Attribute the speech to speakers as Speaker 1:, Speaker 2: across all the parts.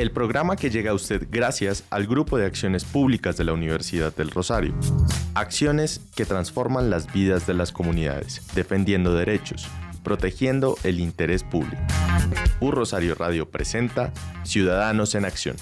Speaker 1: el programa que llega a usted gracias al Grupo de Acciones Públicas de la Universidad del Rosario. Acciones que transforman las vidas de las comunidades, defendiendo derechos, protegiendo el interés público. Un Rosario Radio presenta Ciudadanos en Acción.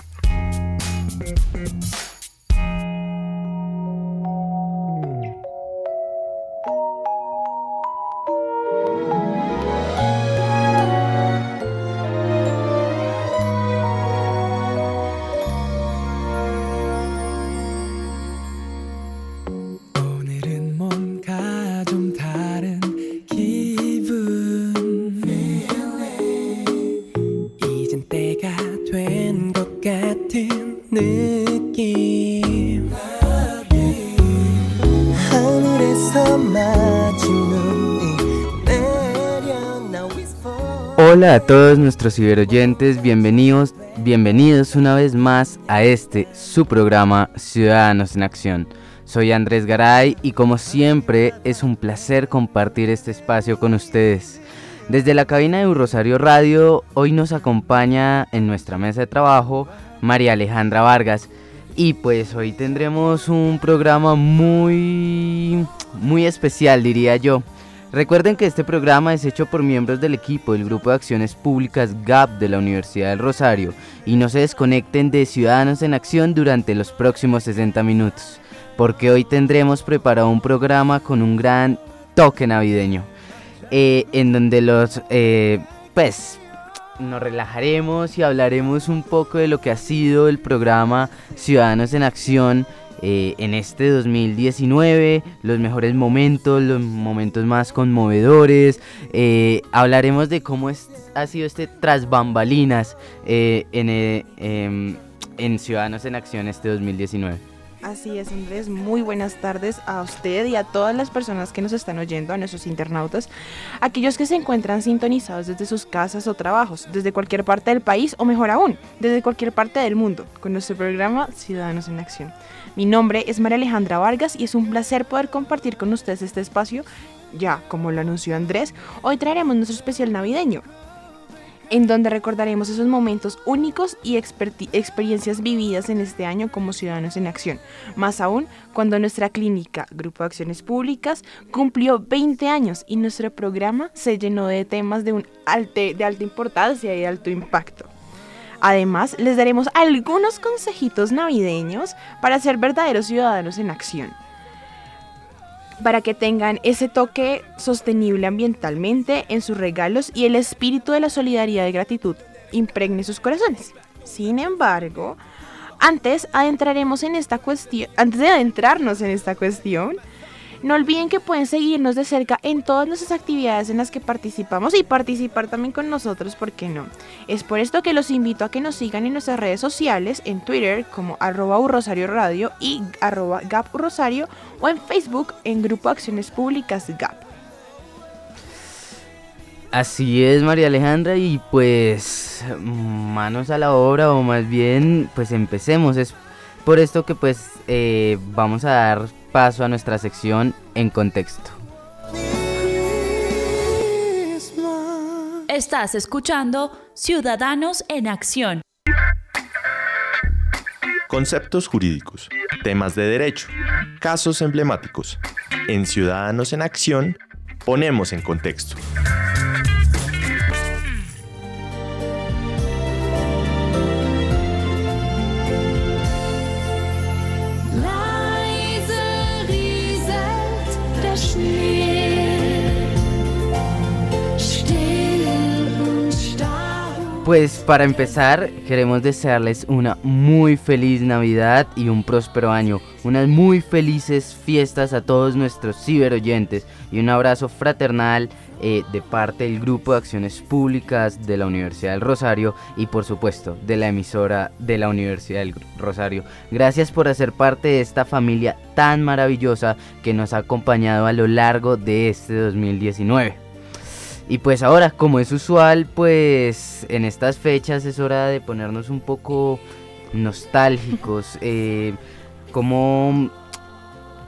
Speaker 2: Hola a todos nuestros ciberoyentes, bienvenidos, bienvenidos una vez más a este su programa Ciudadanos en Acción. Soy Andrés Garay y como siempre es un placer compartir este espacio con ustedes. Desde la cabina de Rosario Radio hoy nos acompaña en nuestra mesa de trabajo María Alejandra Vargas y pues hoy tendremos un programa muy muy especial diría yo. Recuerden que este programa es hecho por miembros del equipo del Grupo de Acciones Públicas GAP de la Universidad del Rosario y no se desconecten de Ciudadanos en Acción durante los próximos 60 minutos, porque hoy tendremos preparado un programa con un gran toque navideño, eh, en donde los, eh, pues, nos relajaremos y hablaremos un poco de lo que ha sido el programa Ciudadanos en Acción eh, en este 2019, los mejores momentos, los momentos más conmovedores. Eh, hablaremos de cómo ha sido este tras bambalinas eh, en, em, en Ciudadanos en Acción este 2019.
Speaker 3: Así es, Andrés. Muy buenas tardes a usted y a todas las personas que nos están oyendo, a nuestros internautas, aquellos que se encuentran sintonizados desde sus casas o trabajos, desde cualquier parte del país o mejor aún, desde cualquier parte del mundo, con nuestro programa Ciudadanos en Acción. Mi nombre es María Alejandra Vargas y es un placer poder compartir con ustedes este espacio. Ya, como lo anunció Andrés, hoy traeremos nuestro especial navideño, en donde recordaremos esos momentos únicos y experiencias vividas en este año como ciudadanos en acción. Más aún, cuando nuestra clínica, Grupo de Acciones Públicas, cumplió 20 años y nuestro programa se llenó de temas de, un de alta importancia y de alto impacto. Además, les daremos algunos consejitos navideños para ser verdaderos ciudadanos en acción. Para que tengan ese toque sostenible ambientalmente en sus regalos y el espíritu de la solidaridad y gratitud impregne sus corazones. Sin embargo, antes adentraremos en esta cuestión, antes de adentrarnos en esta cuestión, no olviden que pueden seguirnos de cerca en todas nuestras actividades en las que participamos y participar también con nosotros, ¿por qué no? Es por esto que los invito a que nos sigan en nuestras redes sociales, en Twitter como arroba Rosario Radio y arroba Gap Rosario o en Facebook en Grupo Acciones Públicas GAP.
Speaker 2: Así es, María Alejandra, y pues manos a la obra, o más bien, pues empecemos. Es por esto que pues eh, vamos a dar paso a nuestra sección en contexto.
Speaker 4: Estás escuchando Ciudadanos en Acción.
Speaker 1: Conceptos jurídicos, temas de derecho, casos emblemáticos. En Ciudadanos en Acción ponemos en contexto.
Speaker 2: Pues para empezar, queremos desearles una muy feliz Navidad y un próspero año, unas muy felices fiestas a todos nuestros ciberoyentes y un abrazo fraternal eh, de parte del Grupo de Acciones Públicas de la Universidad del Rosario y por supuesto de la emisora de la Universidad del Rosario. Gracias por hacer parte de esta familia tan maravillosa que nos ha acompañado a lo largo de este 2019. Y pues ahora, como es usual, pues en estas fechas es hora de ponernos un poco nostálgicos, eh, como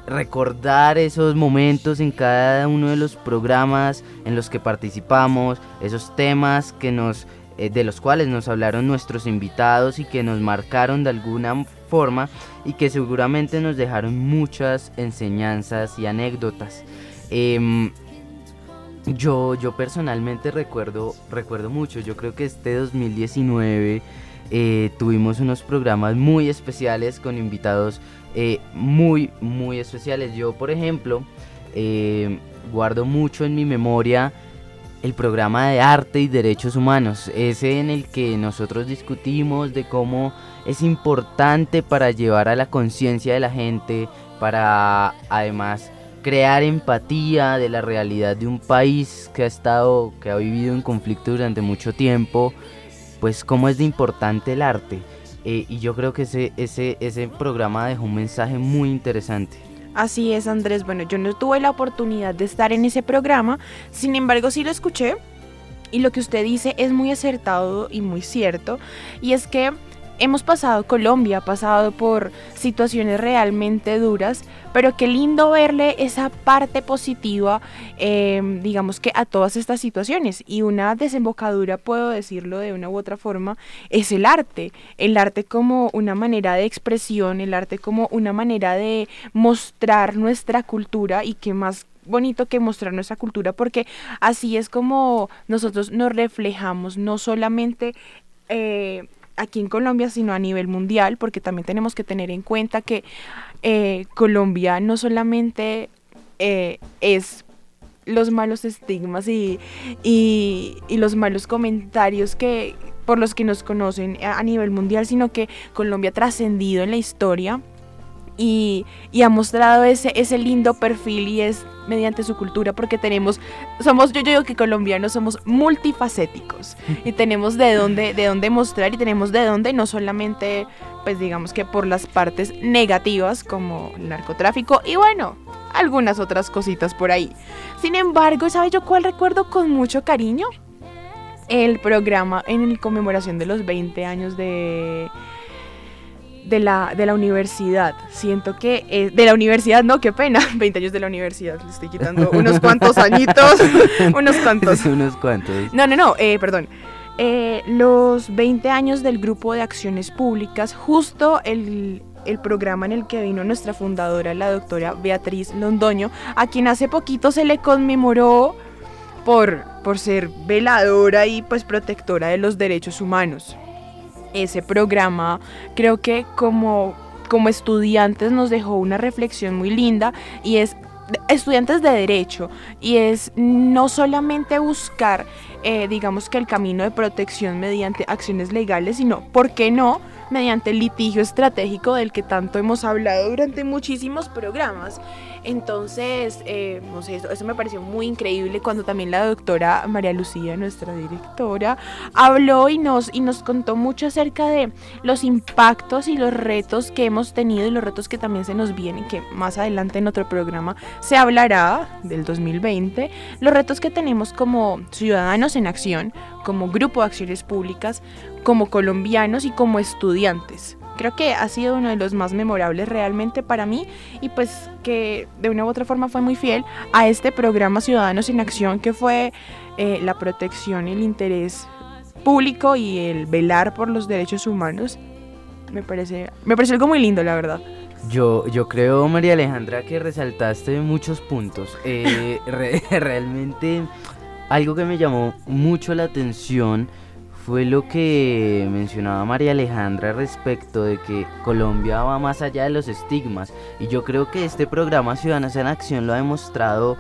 Speaker 2: recordar esos momentos en cada uno de los programas en los que participamos, esos temas que nos eh, de los cuales nos hablaron nuestros invitados y que nos marcaron de alguna forma y que seguramente nos dejaron muchas enseñanzas y anécdotas. Em, yo, yo personalmente recuerdo, recuerdo mucho, yo creo que este 2019 eh, tuvimos unos programas muy especiales con invitados eh, muy, muy especiales. Yo, por ejemplo, eh, guardo mucho en mi memoria el programa de arte y derechos humanos, ese en el que nosotros discutimos de cómo es importante para llevar a la conciencia de la gente, para además crear empatía de la realidad de un país que ha estado, que ha vivido en conflicto durante mucho tiempo, pues cómo es de importante el arte. Eh, y yo creo que ese, ese, ese programa dejó un mensaje muy interesante.
Speaker 3: Así es, Andrés. Bueno, yo no tuve la oportunidad de estar en ese programa, sin embargo sí lo escuché y lo que usted dice es muy acertado y muy cierto. Y es que hemos pasado, Colombia ha pasado por situaciones realmente duras, pero qué lindo verle esa parte positiva, em, digamos que a todas estas situaciones. Y una desembocadura, puedo decirlo de una u otra forma, es el arte. El arte como una manera de expresión, el arte como una manera de mostrar nuestra cultura y que más bonito que mostrar nuestra cultura porque así es como nosotros nos reflejamos no solamente eh, aquí en Colombia, sino a nivel mundial, porque también tenemos que tener en cuenta que eh, Colombia no solamente eh, es los malos estigmas y, y, los malos comentarios que por los que nos conocen a nivel mundial, sino que Colombia ha trascendido en la historia y, ha mostrado ese, ese lindo perfil y es mediante su cultura porque tenemos, somos, yo, yo digo que colombianos somos multifacéticos y tenemos de dónde, de dónde mostrar y tenemos de dónde no solamente, pues digamos que por las partes negativas como el narcotráfico y bueno, algunas otras cositas por ahí. Sin embargo, ¿sabe yo cuál recuerdo con mucho cariño? El programa en conmemoración de los 20 años de de la, de la universidad. Siento que eh, de la universidad, no, qué pena, 20 años de la universidad, le estoy quitando unos cuantos añitos, unos cuantos.
Speaker 2: unos cuantos.
Speaker 3: No, no, no, eh, perdón. Eh, los 20 años del grupo de acciones públicas, justo el, el programa en el que vino nuestra fundadora, la doctora Beatriz Londoño, a quien hace poquito se le conmemoró por, por ser veladora y pues protectora de los derechos humanos ese programa creo que como, como estudiantes nos dejó una reflexión muy linda y es estudiantes de derecho y es no solamente buscar eh, digamos que el camino de protección mediante acciones legales sino por qué no mediante el litigio estratégico del que tanto hemos hablado durante muchísimos programas entonces, eh, no sé, eso, me pareció muy increíble cuando también la doctora María Lucía, nuestra directora, habló y nos, y nos contó mucho acerca de los impactos y los retos que hemos tenido y los retos que también se nos vienen, que más adelante en otro programa se hablará del 2020, los retos que tenemos como ciudadanos en acción, como grupo de acciones públicas, como colombianos y como estudiantes creo que ha sido uno de los más memorables realmente para mí y pues que de una u otra forma fue muy fiel a este programa Ciudadanos en Acción que fue eh, la protección y el interés público y el velar por los derechos humanos. Me parece, me parece algo muy lindo, la verdad.
Speaker 2: Yo, yo creo, María Alejandra, que resaltaste muchos puntos. Eh, realmente algo que me llamó mucho la atención fue lo que mencionaba María Alejandra respecto de que Colombia va más allá de los estigmas. Y yo creo que este programa Ciudadanos en Acción lo ha demostrado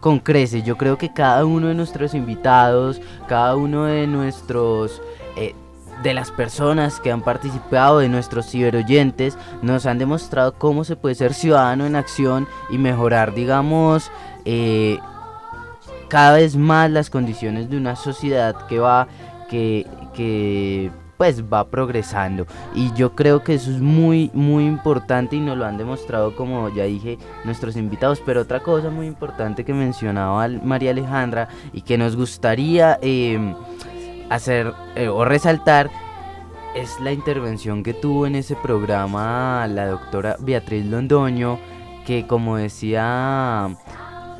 Speaker 2: con creces. Yo creo que cada uno de nuestros invitados, cada uno de nuestros... Eh, de las personas que han participado, de nuestros ciberoyentes, nos han demostrado cómo se puede ser ciudadano en acción y mejorar, digamos, eh, cada vez más las condiciones de una sociedad que va, que, que pues va progresando. Y yo creo que eso es muy muy importante y nos lo han demostrado como ya dije nuestros invitados. Pero otra cosa muy importante que mencionaba María Alejandra y que nos gustaría em, hacer eh, o resaltar es la intervención que tuvo en ese programa la doctora Beatriz Londoño que como decía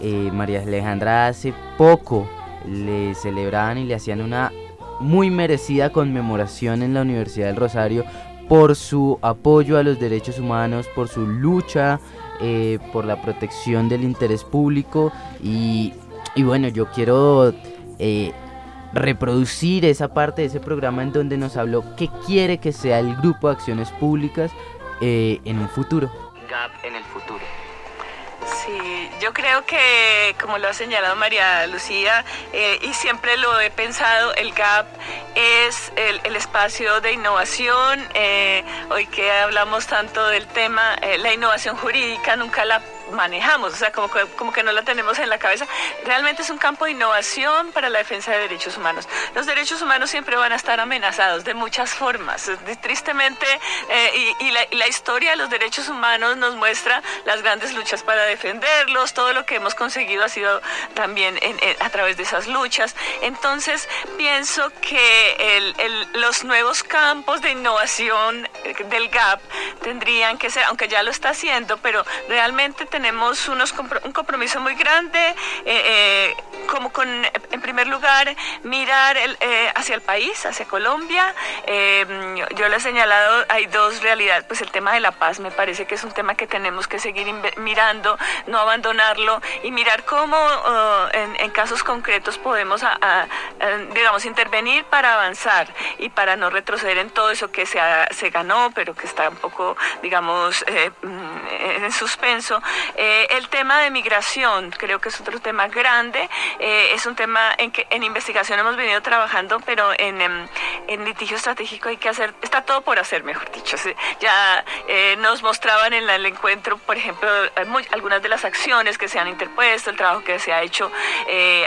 Speaker 2: eh, María Alejandra hace poco le celebraban y le hacían una muy merecida conmemoración en la Universidad del Rosario por su apoyo a los derechos humanos, por su lucha eh, por la protección del interés público y, bueno, yo quiero eh, reproducir esa parte de ese programa en donde nos habló qué quiere que sea el Grupo de Acciones Públicas eh, en un futuro.
Speaker 5: GAP en el futuro.
Speaker 6: Sí, yo creo que, como lo ha señalado María Lucía, eh, y siempre lo he pensado, el GAP es el, espacio de innovación. Eh, hoy que hablamos tanto del tema, eh, la innovación jurídica nunca la manejamos, o sea, como que, como que no la tenemos en la cabeza. Realmente es un campo de innovación para la defensa de derechos humanos. Los derechos humanos siempre van a estar amenazados de muchas formas. Tristemente, eh, y, la, historia de los derechos humanos nos muestra las grandes luchas para defenderlos, todo lo que hemos conseguido ha sido también a través de esas luchas. Entonces, pienso que los nuevos campos de innovación eh, del GAP tendrían que ser, aunque ya lo está haciendo, pero realmente tenemos unos, un compromiso muy grande, eh, eh, como con, en primer lugar, mirar eh, hacia el país, hacia Colombia. yo le he señalado, hay dos realidades, pues el tema de la paz me parece que es un tema que tenemos que seguir mirando, no abandonarlo y mirar cómo oh, en, casos concretos podemos, digamos, intervenir para avanzar y para no retroceder en todo eso que se, se ganó, pero que está un poco, digamos, en suspenso. Eh, el tema de migración creo que es otro tema grande, eh, es un tema en que en investigación hemos venido trabajando, pero en, em, en, litigio estratégico hay que hacer, está todo por hacer, mejor dicho. Ya eh, nos mostraban en el encuentro, por ejemplo, algunas de las acciones que se han interpuesto, el trabajo que se ha hecho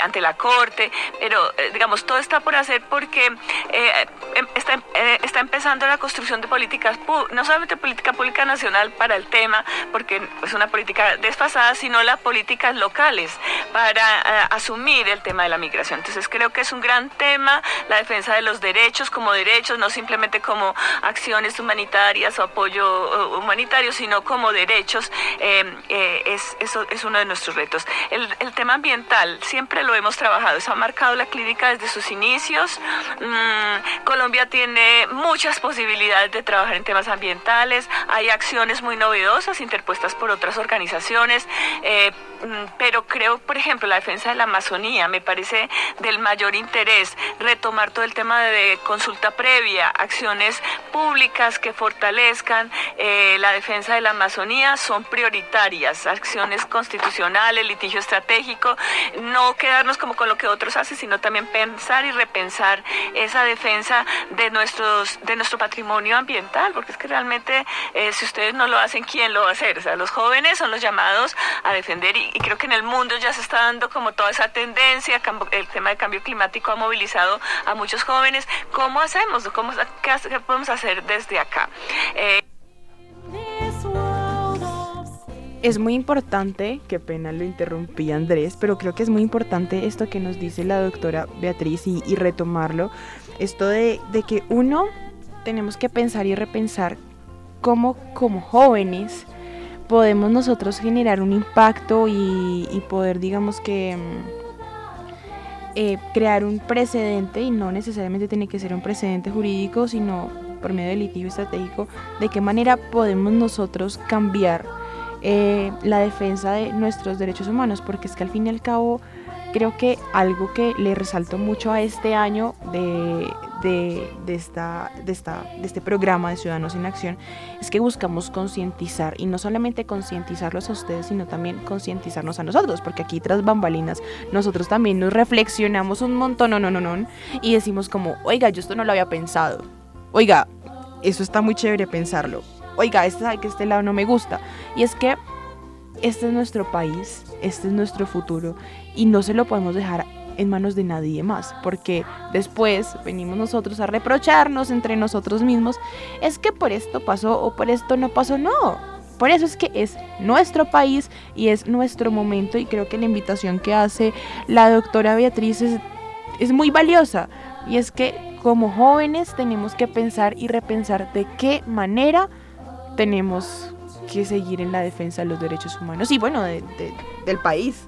Speaker 6: ante la Corte, pero digamos, todo está por hacer porque em, está, está empezando la construcción de políticas, no solamente política pública nacional para el tema, porque es una política desfasada, sino las políticas locales para eh, asumir el tema de la migración. Entonces creo que es un gran tema la defensa de los derechos como derechos, no simplemente como acciones humanitarias o apoyo humanitario, sino como derechos. Eh, eh, es, eso es uno de nuestros retos. El, el, tema ambiental siempre lo hemos trabajado, eso ha marcado la clínica desde sus inicios. Mm, Colombia tiene muchas posibilidades de trabajar en temas ambientales, hay acciones muy novedosas interpuestas por otras organizaciones eh, mm, pero creo, por ejemplo, la defensa de la Amazonía me parece del mayor interés retomar todo el tema de consulta previa, acciones públicas que fortalezcan eh, la defensa de la Amazonía son prioritarias, acciones constitucionales, litigio estratégico, no quedarnos como con lo que otros hacen, sino también pensar y repensar esa defensa de nuestros de nuestro patrimonio ambiental, porque es que realmente eh, si ustedes no lo hacen, ¿quién lo hacer? O sea, los jóvenes son los llamados a defender y, creo que en el mundo ya se está dando como toda esa tendencia, el tema del cambio climático ha movilizado a muchos jóvenes. ¿Cómo hacemos? ¿Cómo, qué, podemos hacer desde acá?
Speaker 3: Eh, es muy importante, qué pena lo interrumpí Andrés, pero creo que es muy importante esto que nos dice la doctora Beatriz y, retomarlo, esto de, de, que uno tenemos que pensar y repensar cómo como jóvenes podemos nosotros generar un impacto y, poder, digamos que, mm, eh, crear un precedente, y no necesariamente tiene que ser un precedente jurídico, sino por medio del litigio estratégico, de qué manera podemos nosotros cambiar eh, la defensa de nuestros derechos humanos, porque es que al fin y al cabo creo que algo que le resaltó mucho a este año de, de, este programa de Ciudadanos en Acción es que buscamos concientizar y no solamente concientizarlos a ustedes, sino también concientizarnos a nosotros, porque aquí tras bambalinas nosotros también nos reflexionamos un montón, no, no, no, no, y decimos como, oiga, yo esto no lo había pensado oiga, eso está muy chévere pensarlo. Oiga, este que este lado no me gusta. Y es que este es nuestro país, este es nuestro futuro y no se lo podemos dejar en manos de nadie más, porque después venimos nosotros a reprocharnos entre nosotros mismos, es que por esto pasó o por esto no pasó, no. Por eso es que es nuestro país y es nuestro momento y creo que la invitación que hace la doctora Beatriz es, es muy valiosa y es que como jóvenes tenemos que pensar y repensar de qué manera tenemos que seguir en la defensa de los derechos humanos y bueno, de, de, del país.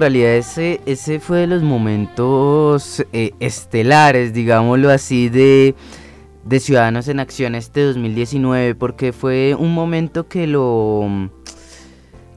Speaker 2: Realidad ese, ese fue de los momentos eh, estelares, digámoslo así, de, de Ciudadanos en Acción este 2019, porque fue un momento que lo,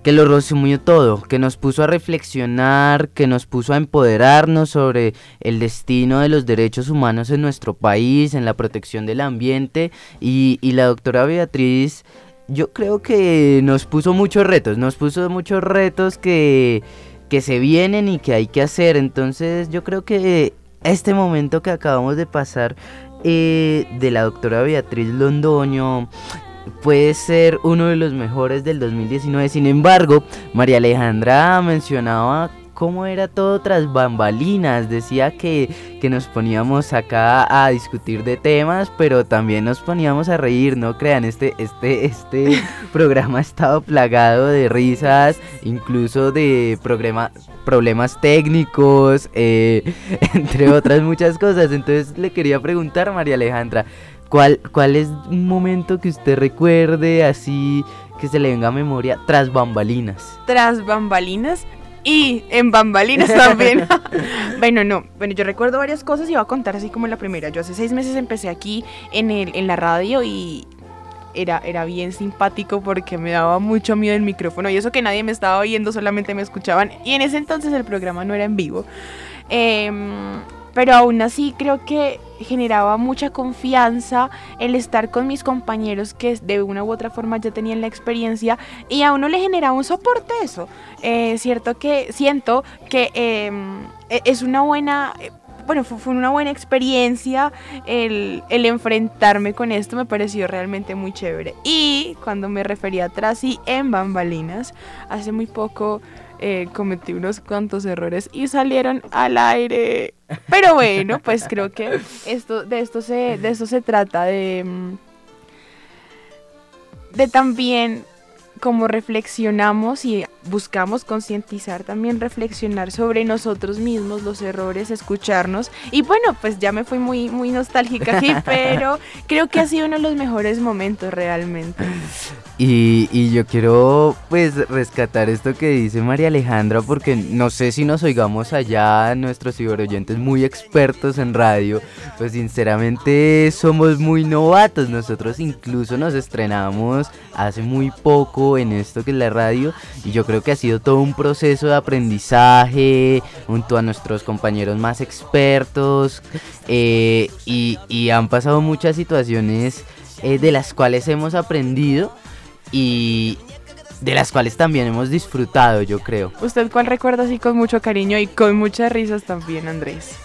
Speaker 2: que lo resumió todo, que nos puso a reflexionar, que nos puso a empoderarnos sobre el destino de los derechos humanos en nuestro país, en la protección del ambiente, y, y la doctora Beatriz yo creo que nos puso muchos retos, nos puso muchos retos que que se vienen y que hay que hacer. Entonces yo creo que este momento que acabamos de pasar eh, de la doctora Beatriz Londoño puede ser uno de los mejores del 2019. Sin embargo, María Alejandra mencionaba cómo era todo tras bambalinas. Decía que, que, nos poníamos acá a discutir de temas, pero también nos poníamos a reír, no crean, este, este, este programa ha estado plagado de risas, incluso de programa, problemas técnicos, eh, entre otras muchas cosas. Entonces le quería preguntar, María Alejandra, ¿cuál, ¿cuál es un momento que usted recuerde así? que se le venga a memoria tras bambalinas.
Speaker 3: Tras bambalinas, y en bambalinas también. bueno, no, bueno, yo recuerdo varias cosas y voy a contar así como la primera. Yo hace seis meses empecé aquí en, el, en la radio y era, era bien simpático porque me daba mucho miedo el micrófono y eso que nadie me estaba oyendo, solamente me escuchaban. Y en ese entonces el programa no era en vivo. Eh, pero aún así creo que generaba mucha confianza el estar con mis compañeros que de una u otra forma ya tenían la experiencia y a uno le generaba un soporte eso. Eh, cierto que siento que em, e, es una buena... Eh, bueno, fue, una buena experiencia el, el, enfrentarme con esto, me pareció realmente muy chévere. Y cuando me refería atrás y en bambalinas, hace muy poco eh, cometí unos cuantos errores y salieron al aire. Pero bueno, pues creo que esto, de, esto se, de esto se trata, de, mm, de también como reflexionamos y buscamos concientizar, también reflexionar sobre nosotros mismos, los errores, escucharnos. Y bueno, pues ya me fui muy, muy nostálgica aquí, pero creo que ha sido uno de los mejores momentos realmente.
Speaker 2: Y, y, yo quiero pues rescatar esto que dice María Alejandra porque no sé si nos oigamos allá nuestros ciberoyentes muy expertos en radio, pues sinceramente somos muy novatos, nosotros incluso nos estrenamos hace muy poco en esto que es la radio y yo creo que ha sido todo un proceso de aprendizaje junto a nuestros compañeros más expertos eh, y, y, han pasado muchas situaciones eh, de las cuales hemos aprendido y de las cuales también hemos disfrutado, yo creo.
Speaker 3: ¿Usted cuál recuerda así con mucho cariño y con muchas risas también, Andrés?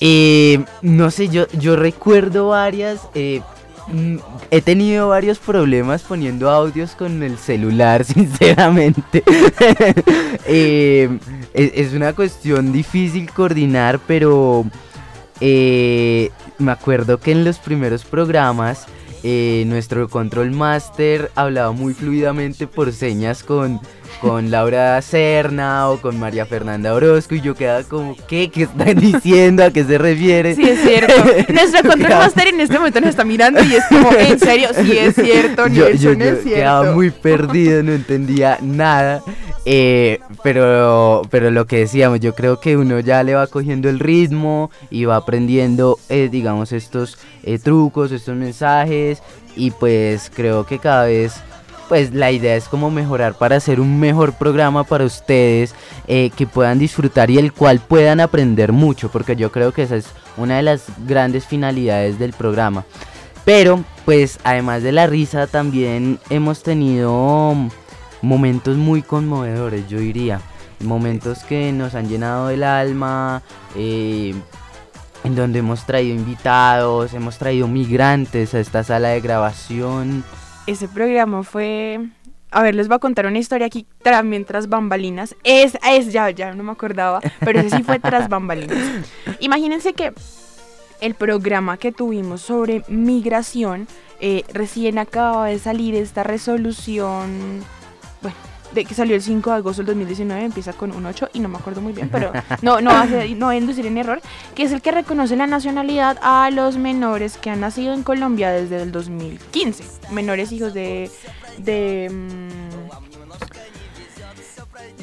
Speaker 2: Eh, no sé, yo, yo recuerdo varias. Eh, mm, he tenido varios problemas poniendo audios con el celular, sinceramente. eh, es, una cuestión difícil coordinar, pero eh, me acuerdo que en los primeros programas eh, nuestro control master hablaba muy fluidamente por señas con, con Laura Serna o con María Fernanda Orozco y yo quedaba como, ¿qué? ¿Qué están diciendo? ¿A qué se refiere?
Speaker 3: Sí, es cierto. Nuestro control master en este momento nos está mirando y es como, en serio, sí es cierto,
Speaker 2: yo,
Speaker 3: no
Speaker 2: yo
Speaker 3: es cierto.
Speaker 2: quedaba muy perdido, no entendía nada. Eh, pero, pero lo que decíamos, yo creo que uno ya le va cogiendo el ritmo y va aprendiendo, eh, digamos, estos eh, trucos, estos mensajes. Y pues creo que cada vez pues la idea es como mejorar para hacer un mejor programa para ustedes eh, que puedan disfrutar y el cual puedan aprender mucho porque yo creo que esa es una de las grandes finalidades del programa pero pues además de la risa también hemos tenido momentos muy conmovedores yo diría momentos que nos han llenado el alma eh, en donde hemos traído invitados hemos traído migrantes a esta sala de grabación
Speaker 3: Ese programa fue... A ver, les voy a contar una historia aquí también tras bambalinas. Es, es, ya, ya no me acordaba, pero ese sí fue tras bambalinas. Imagínense que el programa que tuvimos sobre migración, eh, recién acababa de salir esta resolución, bueno, de que salió el 5 de agosto del 2019, empieza con un 8 y no me acuerdo muy bien, pero no, no, hace, no voy a inducir en error, que es el que reconoce la nacionalidad a los menores que han nacido en Colombia desde el 2015, menores hijos de... de mm,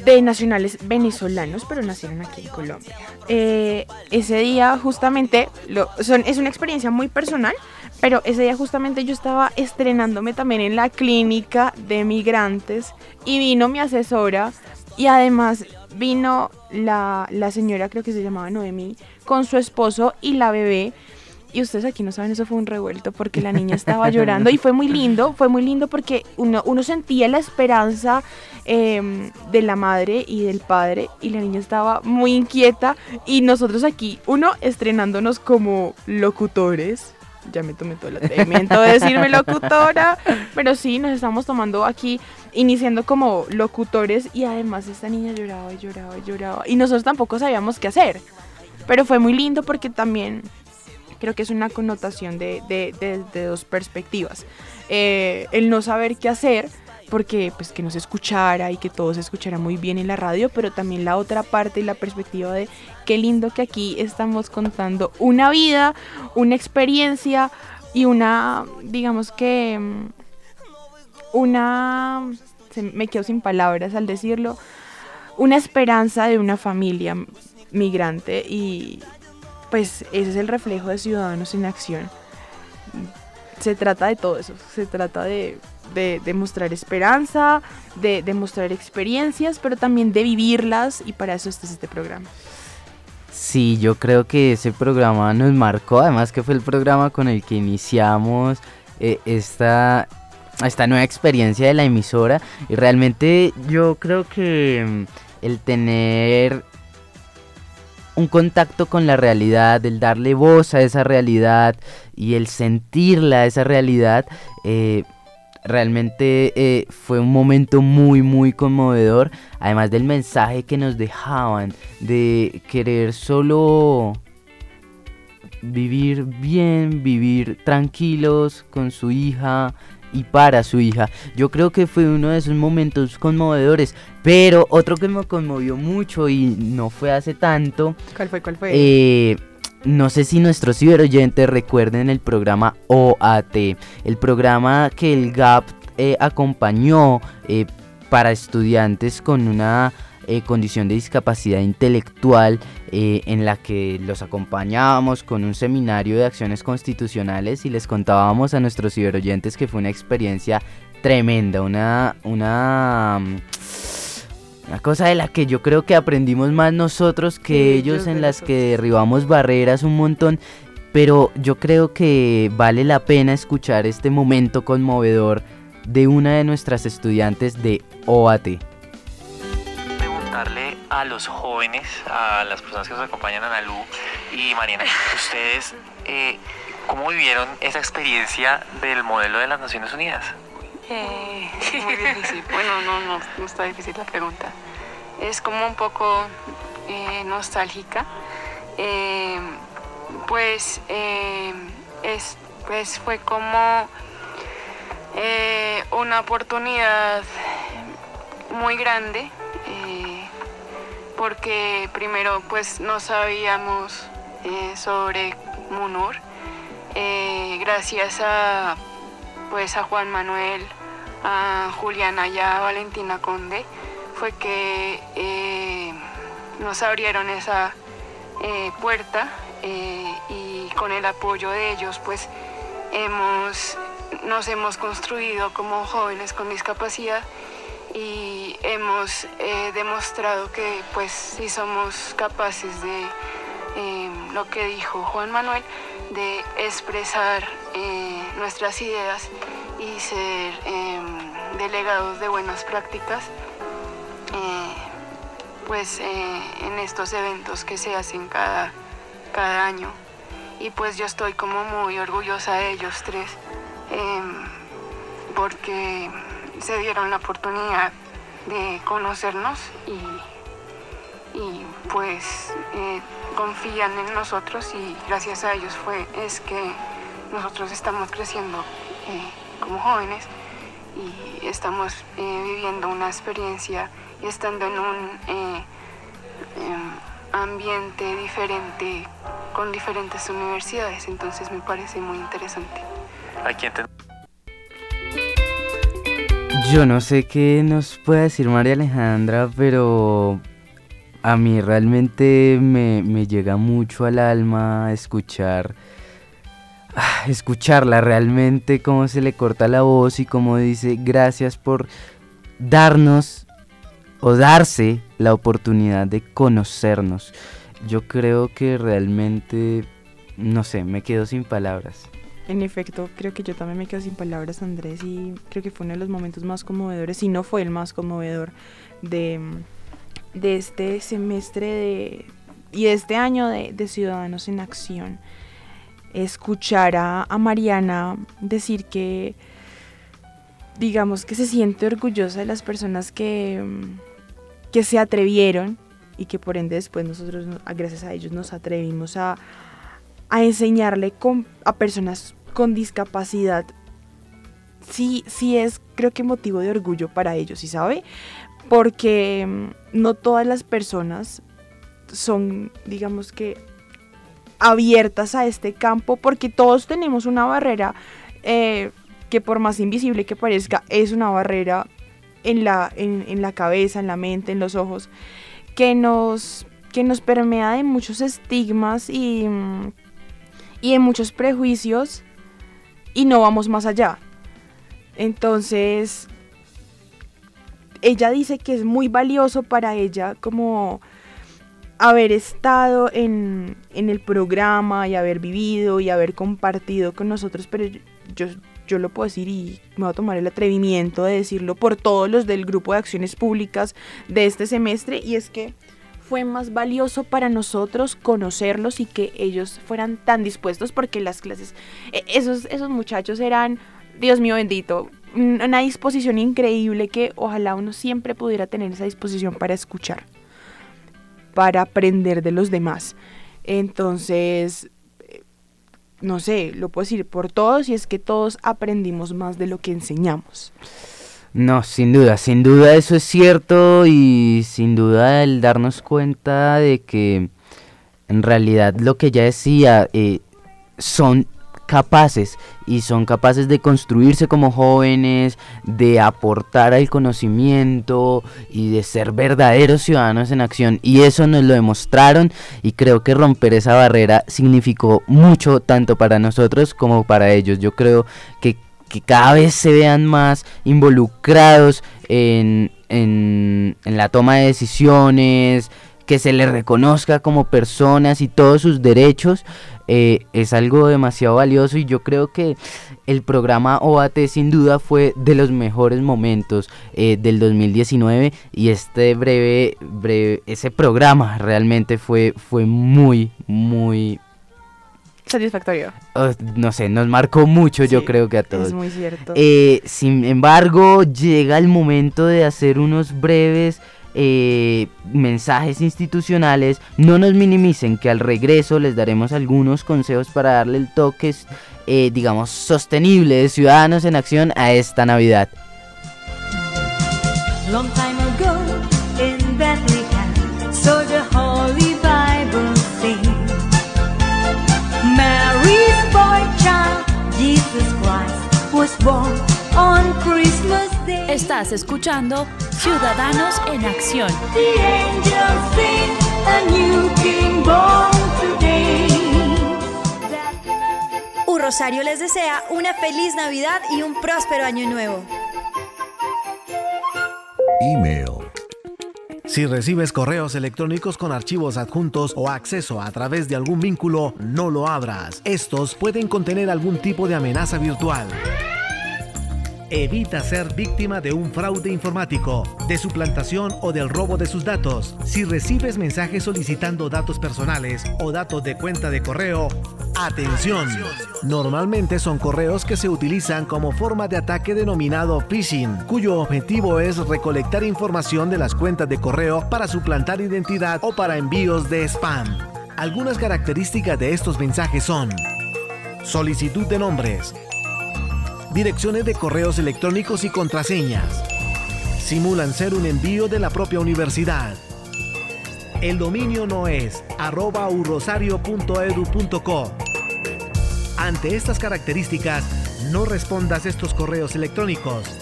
Speaker 3: de nacionales venezolanos, pero nacieron aquí en Colombia. Eh, ese día justamente, lo, son, es una experiencia muy personal, pero ese día justamente yo estaba estrenándome también en la clínica de migrantes y vino mi asesora y además vino la, la señora, creo que se llamaba Noemí, con su esposo y la bebé. Y ustedes aquí no saben, eso fue un revuelto porque la niña estaba llorando y fue muy lindo, fue muy lindo porque uno, uno sentía la esperanza eh, de la madre y del padre y la niña estaba muy inquieta y nosotros aquí, uno estrenándonos como locutores, ya me tomé todo el atrevimiento de decirme locutora, pero sí, nos estamos tomando aquí, iniciando como locutores y además esta niña lloraba y lloraba y lloraba y nosotros tampoco sabíamos qué hacer, pero fue muy lindo porque también creo que es una connotación de, de, de, de dos perspectivas. Eh, el no saber qué hacer, porque pues que no se escuchara y que todo se escuchara muy bien en la radio, pero también la otra parte y la perspectiva de qué lindo que aquí estamos contando una vida, una experiencia y una, digamos que, mm, una, se- me quedo sin palabras al decirlo, una esperanza de una familia migrante y pues ese es el reflejo de Ciudadanos en Acción. Se trata de todo eso, se trata de, de, de mostrar esperanza, de, de mostrar experiencias, pero también de vivirlas y para eso este es este programa.
Speaker 2: Sí, yo creo que ese programa nos marcó, además que fue el programa con el que iniciamos eh, esta, esta nueva experiencia de la emisora y realmente yo creo que mm, el tener un contacto con la realidad, el darle voz a esa realidad y el sentirla, esa realidad, eh, realmente eh, fue un momento muy, muy conmovedor. Además del mensaje que nos dejaban de querer solo vivir bien, vivir tranquilos con su hija y para su hija. Yo creo que fue uno de esos momentos conmovedores. Pero otro que me conmovió mucho y no fue hace tanto.
Speaker 3: ¿Cuál fue? ¿Cuál fue?
Speaker 2: Eh, no sé si nuestros ciberoyentes recuerden el programa OAT, el programa que el GAP eh, acompañó eh, para estudiantes con una eh, condición de discapacidad intelectual en la que los acompañábamos con un seminario de acciones constitucionales y les contábamos a nuestros ciberoyentes que fue una experiencia tremenda, una, una, mm, una cosa de la que yo creo que aprendimos más nosotros que
Speaker 3: Sí,
Speaker 2: ellos en las que derribamos barreras un montón. Pero yo creo que vale la pena escuchar este momento conmovedor de una de nuestras estudiantes de OAT.
Speaker 7: preguntarle a los jóvenes, a las personas que nos acompañan, Ana Lu y Mariana, ustedes, eh, ¿cómo vivieron esa experiencia del modelo de las Naciones Unidas?
Speaker 8: Muy difícil. Bueno, no, no, no está difícil la pregunta. Es como un poco eh, nostálgica. Eh, pues, eh, es, pues fue como una oportunidad muy grande porque primero pues no sabíamos sobre Munur gracias a pues a Juan Manuel a Juliana y a Valentina Conde fue que nos abrieron esa puerta eh, y con el apoyo de ellos pues hemos, nos hemos construido como jóvenes con discapacidad y hemos eh, demostrado que pues si somos capaces de eh, lo que dijo Juan Manuel de expresar nuestras ideas y ser delegados de buenas prácticas pues en estos eventos que se hacen cada cada año. Y pues yo estoy como muy orgullosa de ellos tres, em, porque se dieron la oportunidad de conocernos y, y pues eh, confían en nosotros y gracias a ellos fue es que nosotros estamos creciendo eh, como jóvenes y estamos eh, viviendo una experiencia y estando en un em, ambiente diferente con diferentes universidades, entonces me parece muy interesante.
Speaker 2: Yo no sé qué nos puede decir María Alejandra, pero a mí realmente me, llega mucho al alma escuchar ah, escucharla realmente cómo se le corta la voz y cómo dice gracias por darnos o darse la oportunidad de conocernos. Yo creo que realmente, no sé, me quedo sin palabras.
Speaker 3: En efecto, creo que yo también me quedo sin palabras, Andrés, y creo que fue uno de los momentos más conmovedores, si no fue el más conmovedor de, de este semestre de, y de este año de, Ciudadanos en Acción. Escuchar a, a Mariana decir que, digamos, que se siente orgullosa de las personas que que se atrevieron y que por ende después nosotros, gracias a ellos, nos atrevimos a, enseñarle a personas con discapacidad. Sí, sí es, creo que motivo de orgullo para ellos, ¿sí sabe? Porque mm, no todas las personas son, digamos que, abiertas a este campo, porque todos tenemos una barrera eh, que por más invisible que parezca, es una barrera en la, en, la cabeza, en la mente, en los ojos, que nos, que nos permea de muchos estigmas y, y de muchos prejuicios y no vamos más allá. Entonces, ella dice que es muy valioso para ella como haber estado en, en, el programa y haber vivido y haber compartido con nosotros, pero yo, yo lo puedo decir y me voy a tomar el atrevimiento de decirlo por todos los del grupo de acciones públicas de este semestre y es que fue más valioso para nosotros conocerlos y que ellos fueran tan dispuestos porque las clases, e, esos, esos muchachos eran, Dios mío bendito, una disposición increíble que ojalá uno siempre pudiera tener esa disposición para escuchar, para aprender de los demás. Entonces, no sé, lo puedo decir por todos y es que todos aprendimos más de lo que enseñamos.
Speaker 2: No, sin duda, sin duda eso es cierto y sin duda el darnos cuenta de que en realidad lo que ya decía eh, son capaces y son capaces de construirse como jóvenes, de aportar al conocimiento y de ser verdaderos ciudadanos en acción. Y eso nos lo demostraron y creo que romper esa barrera significó mucho tanto para nosotros como para ellos. Yo creo que, cada vez se vean más involucrados en, en, en la toma de decisiones, que se les reconozca como personas y todos sus derechos eh, es algo demasiado valioso y yo creo que el programa OAT sin duda fue de los mejores momentos eh, del 2019 y este breve, breve, ese programa realmente fue, fue muy, muy...
Speaker 3: Satisfactorio.
Speaker 2: Oh, no sé, nos marcó mucho yo creo que a todos.
Speaker 3: Es muy cierto.
Speaker 2: Eh, sin embargo, llega el momento de hacer unos breves eh, mensajes institucionales, no nos minimicen que al regreso les daremos algunos consejos para darle el toque, eh, digamos, sostenible de Ciudadanos en Acción a esta Navidad.
Speaker 4: Estás escuchando Ciudadanos en Acción.
Speaker 9: Un Rosario les desea una feliz Navidad y un próspero año nuevo.
Speaker 10: Email. Si recibes correos electrónicos con archivos adjuntos o acceso a través de algún vínculo, no lo abras. Estos pueden contener algún tipo de amenaza virtual. Evita ser víctima de un fraude informático, de suplantación o del robo de sus datos. Si recibes mensajes solicitando datos personales o datos de cuenta de correo, atención. Normalmente son correos que se utilizan como forma de ataque denominado phishing, cuyo objetivo es recolectar información de las cuentas de correo para suplantar identidad o para envíos de spam. Algunas características de estos mensajes son solicitud de nombres, direcciones de correos electrónicos y contraseñas. Simulan ser un envío de la propia universidad. El dominio no es arroba urrosario.edu.co. Ante estas características, no respondas estos correos electrónicos.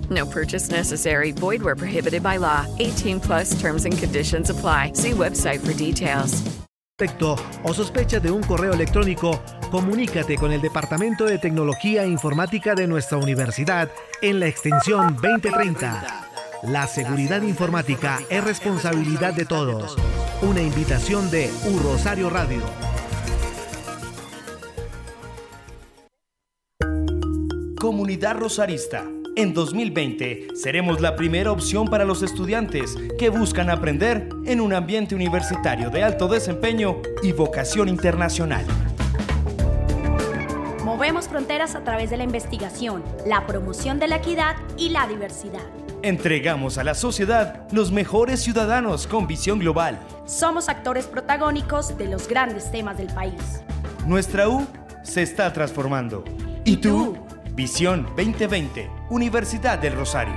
Speaker 11: No purchase necessary. Void where prohibited by law. 18 plus terms and conditions apply. See website for details.
Speaker 10: o sospecha de un correo electrónico, comunícate con el Departamento de Tecnología e Informática de nuestra universidad en la extensión 2030. La seguridad informática es responsabilidad de todos. Una invitación de U Rosario Radio.
Speaker 12: Comunidad Rosarista. En 2020 seremos la primera opción para los estudiantes que buscan aprender en un ambiente universitario de alto desempeño y vocación internacional.
Speaker 13: Movemos fronteras a través de la investigación, la promoción de la equidad y la diversidad.
Speaker 12: Entregamos a la sociedad los mejores ciudadanos con visión global.
Speaker 13: Somos actores protagónicos de los grandes temas del país.
Speaker 12: Nuestra U se está transformando. ¿Y tú? Visión 2020, Universidad del Rosario.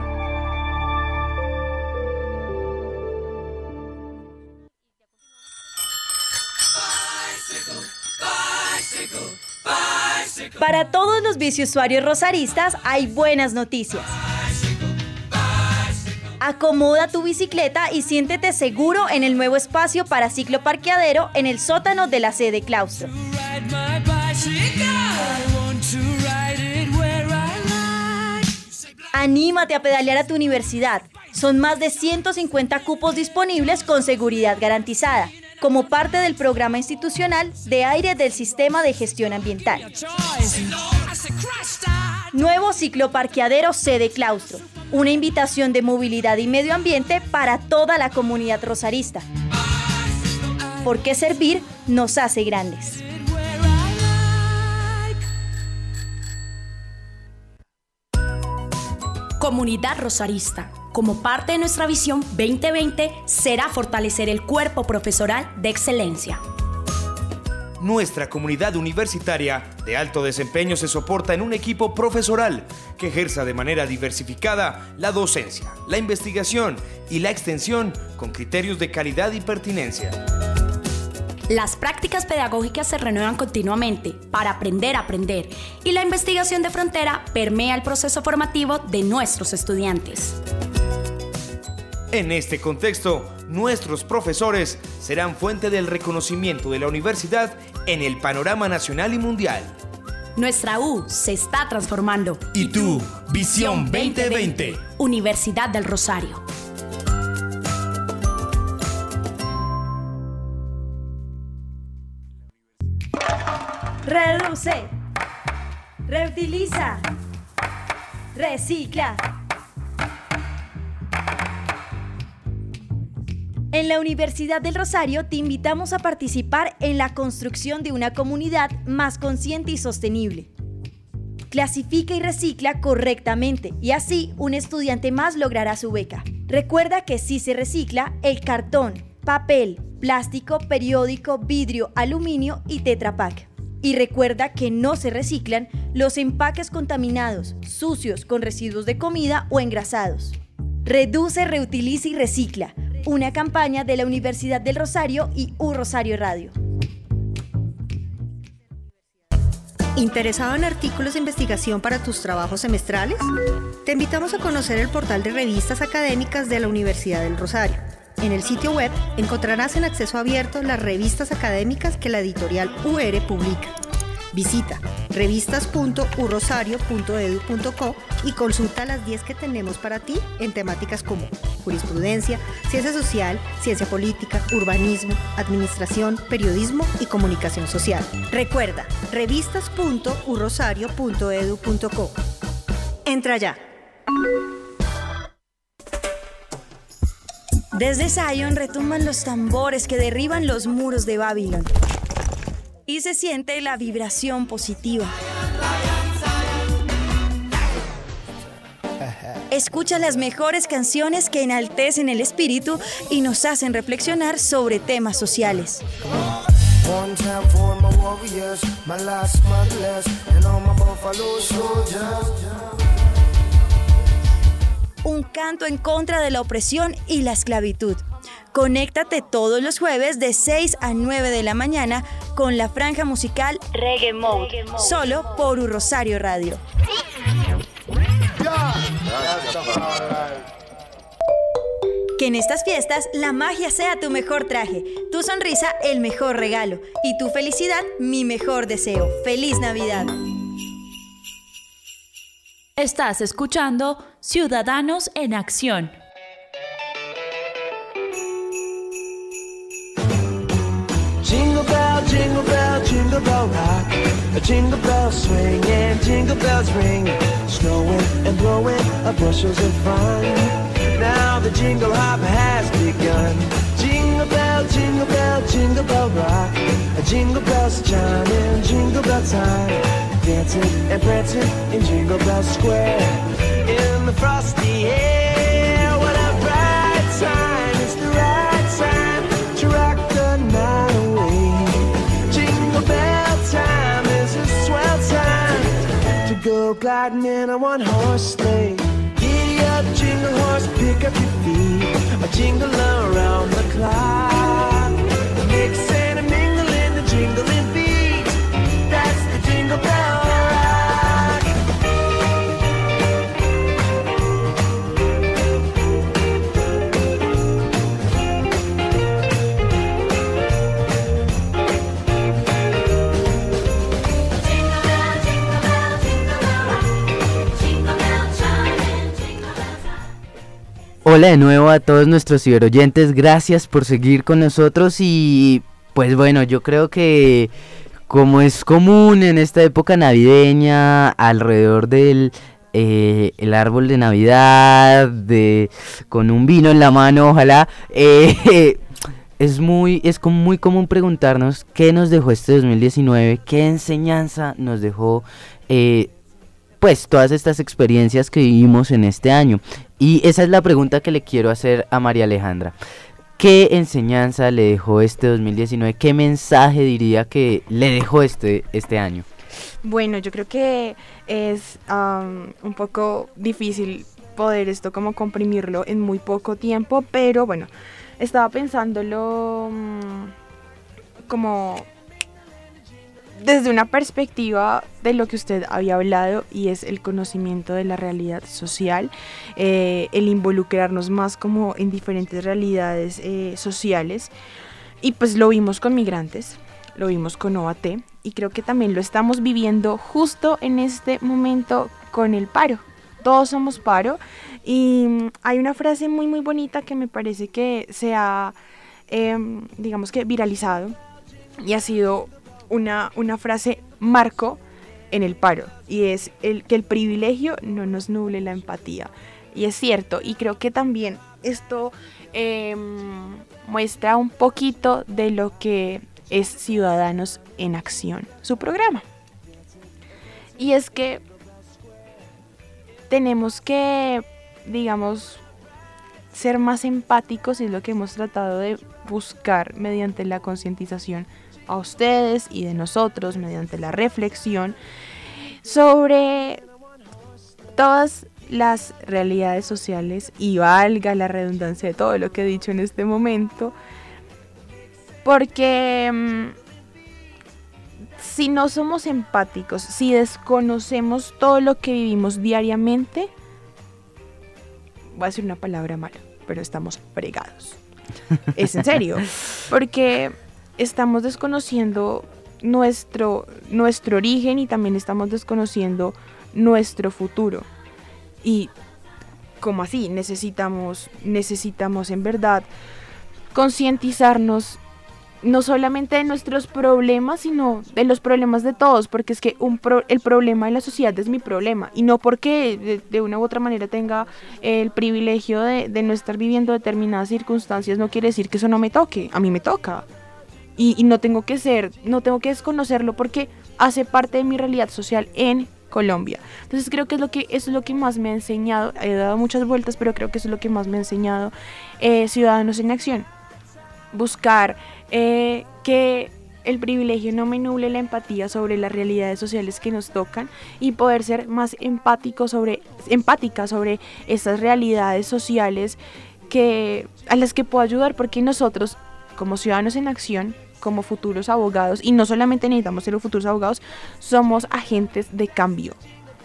Speaker 9: Para todos los biciusuarios rosaristas hay buenas noticias. Acomoda tu bicicleta y siéntete seguro en el nuevo espacio para ciclo parqueadero en el sótano de la sede claustro. Anímate a pedalear a tu universidad. Son más de 150 cupos disponibles con seguridad garantizada, como parte del programa institucional de aire del Sistema de Gestión Ambiental. Nuevo cicloparqueadero sede claustro. Una invitación de movilidad y medio ambiente para toda la comunidad rosarista. Porque servir nos hace grandes.
Speaker 4: Comunidad Rosarista. Como parte de nuestra visión 2020 será fortalecer el cuerpo profesoral de excelencia.
Speaker 12: Nuestra comunidad universitaria de alto desempeño se soporta en un equipo profesoral que ejerza de manera diversificada la docencia, la investigación y la extensión con criterios de calidad y pertinencia.
Speaker 4: Las prácticas pedagógicas se renuevan continuamente para aprender a aprender y la investigación de frontera permea el proceso formativo de nuestros estudiantes.
Speaker 12: En este contexto, nuestros profesores serán fuente del reconocimiento de la universidad en el panorama nacional y mundial.
Speaker 4: Nuestra U se está transformando.
Speaker 12: ¿Y tú? Visión 2020.
Speaker 4: Universidad del Rosario.
Speaker 9: Reduce. Reutiliza. Recicla. En la Universidad del Rosario te invitamos a participar en la construcción de una comunidad más consciente y sostenible. Clasifica y recicla correctamente y así un estudiante más logrará su beca. Recuerda que si se recicla el cartón, papel, plástico, periódico, vidrio, aluminio y tetrapack. Y recuerda que no se reciclan los empaques contaminados, sucios, con residuos de comida o engrasados. Reduce, reutiliza y recicla. Una campaña de la Universidad del Rosario y U Rosario Radio.
Speaker 14: ¿Interesado en artículos de investigación para tus trabajos semestrales? Te invitamos a conocer el portal de revistas académicas de la Universidad del Rosario. En el sitio web encontrarás en acceso abierto las revistas académicas que la editorial UR publica. Visita revistas.urrosario.edu.co y consulta las 10 que tenemos para ti en temáticas como jurisprudencia, ciencia social, ciencia política, urbanismo, administración, periodismo y comunicación social. Recuerda, revistas.urrosario.edu.co. Entra ya.
Speaker 9: Desde Zion retumban los tambores que derriban los muros de Babilón. Y se siente la vibración positiva. Escucha las mejores canciones que enaltecen el espíritu y nos hacen reflexionar sobre temas sociales. Un canto en contra de la opresión y la esclavitud. Conéctate todos los jueves de 6 a 9 de la mañana con la franja musical Reggae solo por Un Rosario Radio. Que en estas fiestas la magia sea tu mejor traje, tu sonrisa el mejor regalo y tu felicidad mi mejor deseo. ¡Feliz Navidad!
Speaker 15: Estás escuchando Ciudadanos en Acción.
Speaker 16: Jingle bell, jingle bell, jingle bell rock. A jingle bell and jingle and jingle. Jingle bell, jingle bell, jingle bell jingle bells chiming, jingle bell time. Dancing and prancing in Jingle Bell Square. In the frosty air, what a bright time. It's the right time to rock the night away. Jingle bell time is a swell time to go gliding in a one horse sleigh. Giddy up, jingle horse, pick up your feet. A jingle around the clock. Mix and a mingle in the jingling beat. That's the jingle bell
Speaker 2: Hola de nuevo a todos nuestros ciberoyentes, gracias por seguir con nosotros y pues bueno, yo creo que como es común en esta época navideña, alrededor del eh, el árbol de Navidad, de, con un vino en la mano, ojalá, eh, es muy, es muy común preguntarnos qué nos dejó este 2019, qué enseñanza nos dejó eh, pues todas estas experiencias que vivimos en este año. Y esa es la pregunta que le quiero hacer a María Alejandra. ¿Qué enseñanza le dejó este 2019? ¿Qué mensaje diría que le dejó este, este año?
Speaker 3: Bueno, yo creo que es un poco difícil poder esto como comprimirlo en muy poco tiempo, pero bueno, estaba pensándolo um, como desde una perspectiva de lo que usted había hablado y es el conocimiento de la realidad social, eh, el involucrarnos más como en diferentes realidades eh, sociales y pues lo vimos con migrantes, lo vimos con OAT y creo que también lo estamos viviendo justo en este momento con el paro. Todos somos paro y mm, hay una frase muy muy bonita que me parece que se ha, em, digamos que viralizado y ha sido una, una frase marco en el paro y es el, que el privilegio no nos nuble la empatía. Y es cierto, y creo que también esto em, muestra un poquito de lo que es Ciudadanos en Acción, su programa. Y es que tenemos que, digamos, ser más empáticos y es lo que hemos tratado de buscar mediante la concientización a ustedes y de nosotros mediante la reflexión sobre todas las realidades sociales y valga la redundancia de todo lo que he dicho en este momento, porque mm, si no somos empáticos, si desconocemos todo lo que vivimos diariamente, voy a decir una palabra mala, pero estamos fregados. es en serio, porque estamos desconociendo nuestro, nuestro origen y también estamos desconociendo nuestro futuro. Y como así, necesitamos, necesitamos en verdad concientizarnos no solamente de nuestros problemas, sino de los problemas de todos, porque es que un el problema de la sociedad es mi problema, y no porque de, una u otra manera tenga el privilegio de, de no estar viviendo determinadas circunstancias, no quiere decir que eso no me toque, a mí me toca y, no tengo que ser, no tengo que desconocerlo porque hace parte de mi realidad social en Colombia. Entonces creo que es lo que es lo que más me ha enseñado. He dado muchas vueltas, pero creo que es lo que más me ha enseñado eh, Ciudadanos en Acción. Buscar eh, que el privilegio no me nuble la empatía sobre las realidades sociales que nos tocan y poder ser más empático sobre, empática sobre esas realidades sociales que, a las que puedo ayudar, porque nosotros, como ciudadanos en acción, como futuros abogados, y no solamente necesitamos ser los futuros abogados, somos agentes de cambio.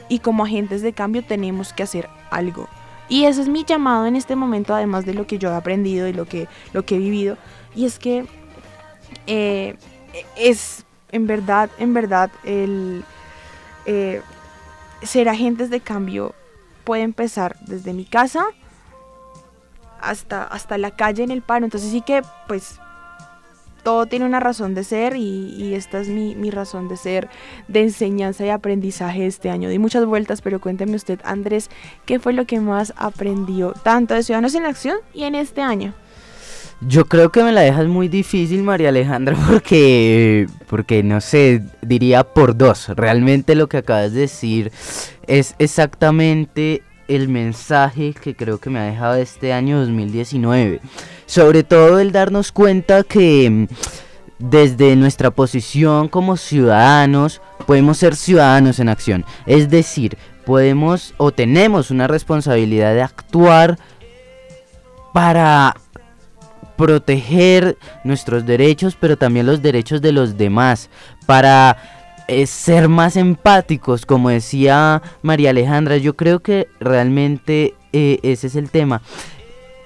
Speaker 3: Y como agentes de cambio tenemos que hacer algo. Y ese es mi llamado en este momento, además de lo que yo he aprendido y lo que, lo que he vivido. Y es que eh, es en verdad, en verdad, el eh, ser agentes de cambio puede empezar desde mi casa hasta, hasta la calle en el paro. Entonces sí que pues todo tiene una razón de ser y, esta es mi, razón de ser de enseñanza y aprendizaje este año. Di muchas vueltas, pero cuénteme usted, Andrés, ¿qué fue lo que más aprendió tanto de Ciudadanos en Acción y en este año?
Speaker 2: Yo creo que me la dejas muy difícil, María Alejandra, porque, porque no sé, diría por dos. Realmente lo que acabas de decir es exactamente el mensaje que creo que me ha dejado este año 2019. Sobre todo el darnos cuenta que mm, desde nuestra posición como ciudadanos podemos ser ciudadanos en acción. Es decir, podemos o tenemos una responsabilidad de actuar para proteger nuestros derechos, pero también los derechos de los demás, para es ser más empáticos, como decía María Alejandra, yo creo que realmente eh, ese es el tema.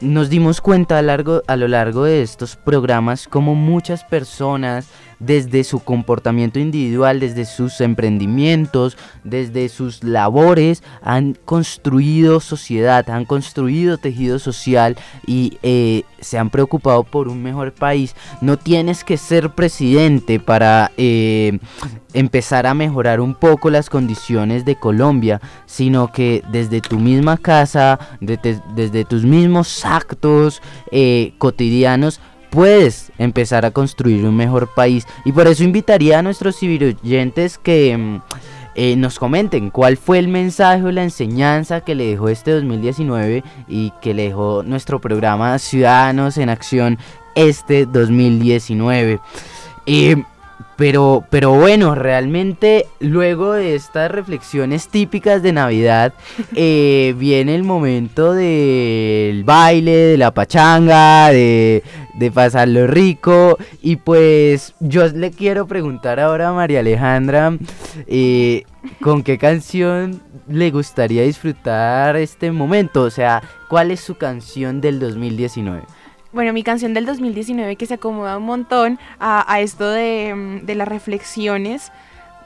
Speaker 2: Nos dimos cuenta a, largo, a lo largo de estos programas como muchas personas desde su comportamiento individual, desde sus emprendimientos, desde sus labores, han construido sociedad, han construido tejido social y eh, se han preocupado por un mejor país. No tienes que ser presidente para eh, empezar a mejorar un poco las condiciones de Colombia, sino que desde tu misma casa, desde tus mismos actos eh, cotidianos, puedes empezar a construir un mejor país. Y por eso invitaría a nuestros civiloyentes que mm, eh, nos comenten cuál fue el mensaje o la enseñanza que le dejó este 2019 y que le dejó nuestro programa Ciudadanos en Acción este 2019. Pero, pero bueno, realmente luego de estas reflexiones típicas de Navidad, eh, viene el momento del baile, de la pachanga, de, de pasarlo rico. Y pues yo le quiero preguntar ahora a María Alejandra, eh, ¿con qué canción le gustaría disfrutar este momento? O sea, ¿cuál es su canción del 2019?
Speaker 3: Bueno, mi canción del 2019 que se acomoda un montón a, esto de, mm, de las reflexiones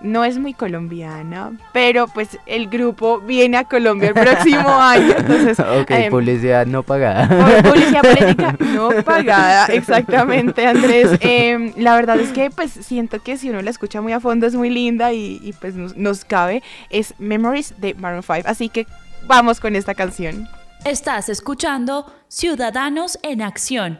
Speaker 3: no es muy colombiana, pero pues el grupo viene a Colombia el próximo año. Entonces,
Speaker 2: ok, em, publicidad no pagada.
Speaker 3: Publicidad política no pagada, exactamente, Andrés. Em, la verdad es que pues siento que si uno la escucha muy a fondo es muy linda y, pues nos, nos cabe. Es Memories de Maroon 5, así que vamos con esta canción.
Speaker 15: Estás escuchando Ciudadanos en Acción.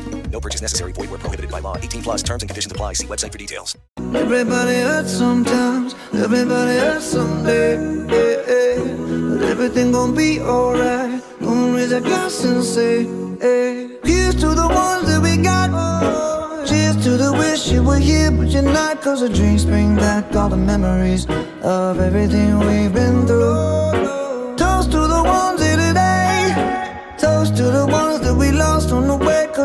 Speaker 17: No purchase necessary. Void where prohibited by law. 18 plus terms and conditions apply. See website for details.
Speaker 18: Everybody hurts sometimes. Everybody hurts someday. But everything gon' be alright. Gonna raise a glass and say, hey. Here's to the ones that we got. Cheers to the wish you were here, but you're not. Cause the drinks bring back all the memories of everything we've been through. Toast to the ones here today. Toast to the ones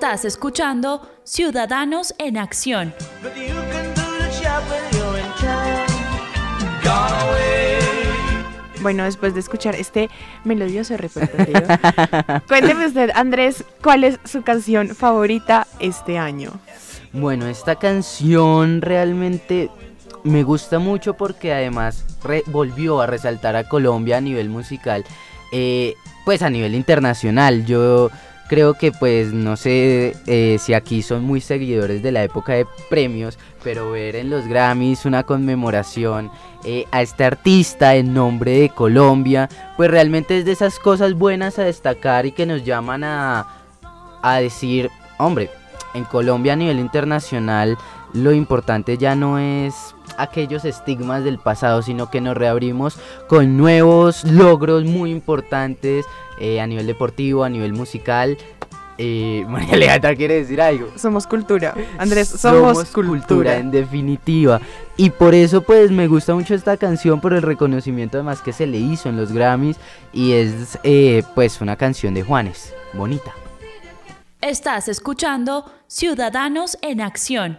Speaker 15: Estás escuchando Ciudadanos en Acción.
Speaker 3: Bueno, después de escuchar este melodioso repertorio, cuénteme usted, Andrés, ¿cuál es su canción favorita este año?
Speaker 2: Bueno, esta canción realmente me gusta mucho porque además volvió a resaltar a Colombia a nivel musical, eh, pues a nivel internacional. Yo creo que pues no sé eh, si aquí son muy seguidores de la época de premios, pero ver en los Grammys una conmemoración eh, a este artista en nombre de Colombia, pues realmente es de esas cosas buenas a destacar y que nos llaman a, a decir, hombre, en Colombia a nivel internacional lo importante ya no es aquellos estigmas del pasado, sino que nos reabrimos con nuevos logros muy importantes eh, a nivel deportivo, a nivel musical. Eh, María Alejandra quiere decir algo.
Speaker 3: Somos cultura. Andrés, somos, cultura.
Speaker 2: en definitiva. Y por eso pues me gusta mucho esta canción por el reconocimiento además que se le hizo en los Grammys y es eh, pues una canción de Juanes, bonita.
Speaker 15: Estás escuchando Ciudadanos en Acción.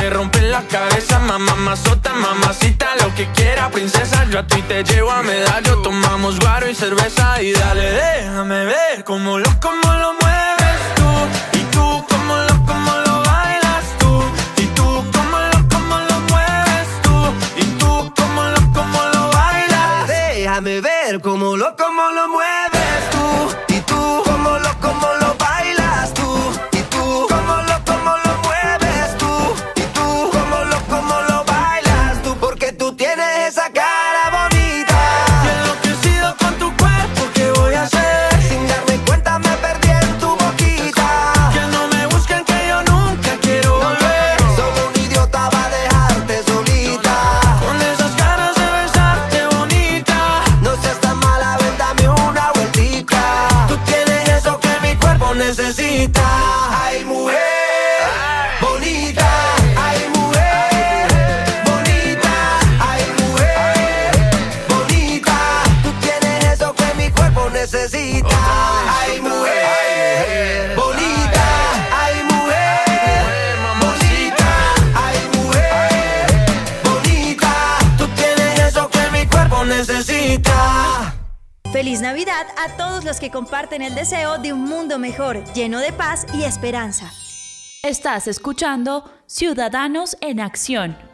Speaker 19: te rompen la cabeza, mamá, mazota, mamacita, lo que quiera, princesa. Yo a ti te llevo a medallo, tomamos guaro y cerveza y dale, déjame ver cómo lo, cómo lo mueves tú. Y tú, cómo lo, cómo lo mueves tú. Y tú.
Speaker 20: Déjame ver cómo lo, cómo lo mueves
Speaker 19: a
Speaker 9: todos los que comparten el deseo de un mundo mejor, lleno de paz y esperanza.
Speaker 15: Estás escuchando Ciudadanos en Acción.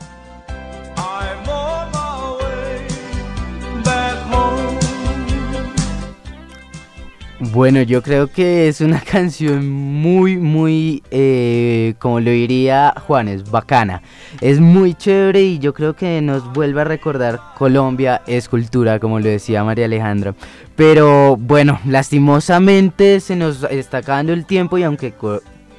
Speaker 2: Bueno, yo creo que es una canción muy, muy, eh, como lo diría Juanes, bacana. Es muy chévere y yo creo que nos vuelve a recordar Colombia es cultura, como lo decía María Alejandra. Pero bueno, lastimosamente se nos está acabando el tiempo y aunque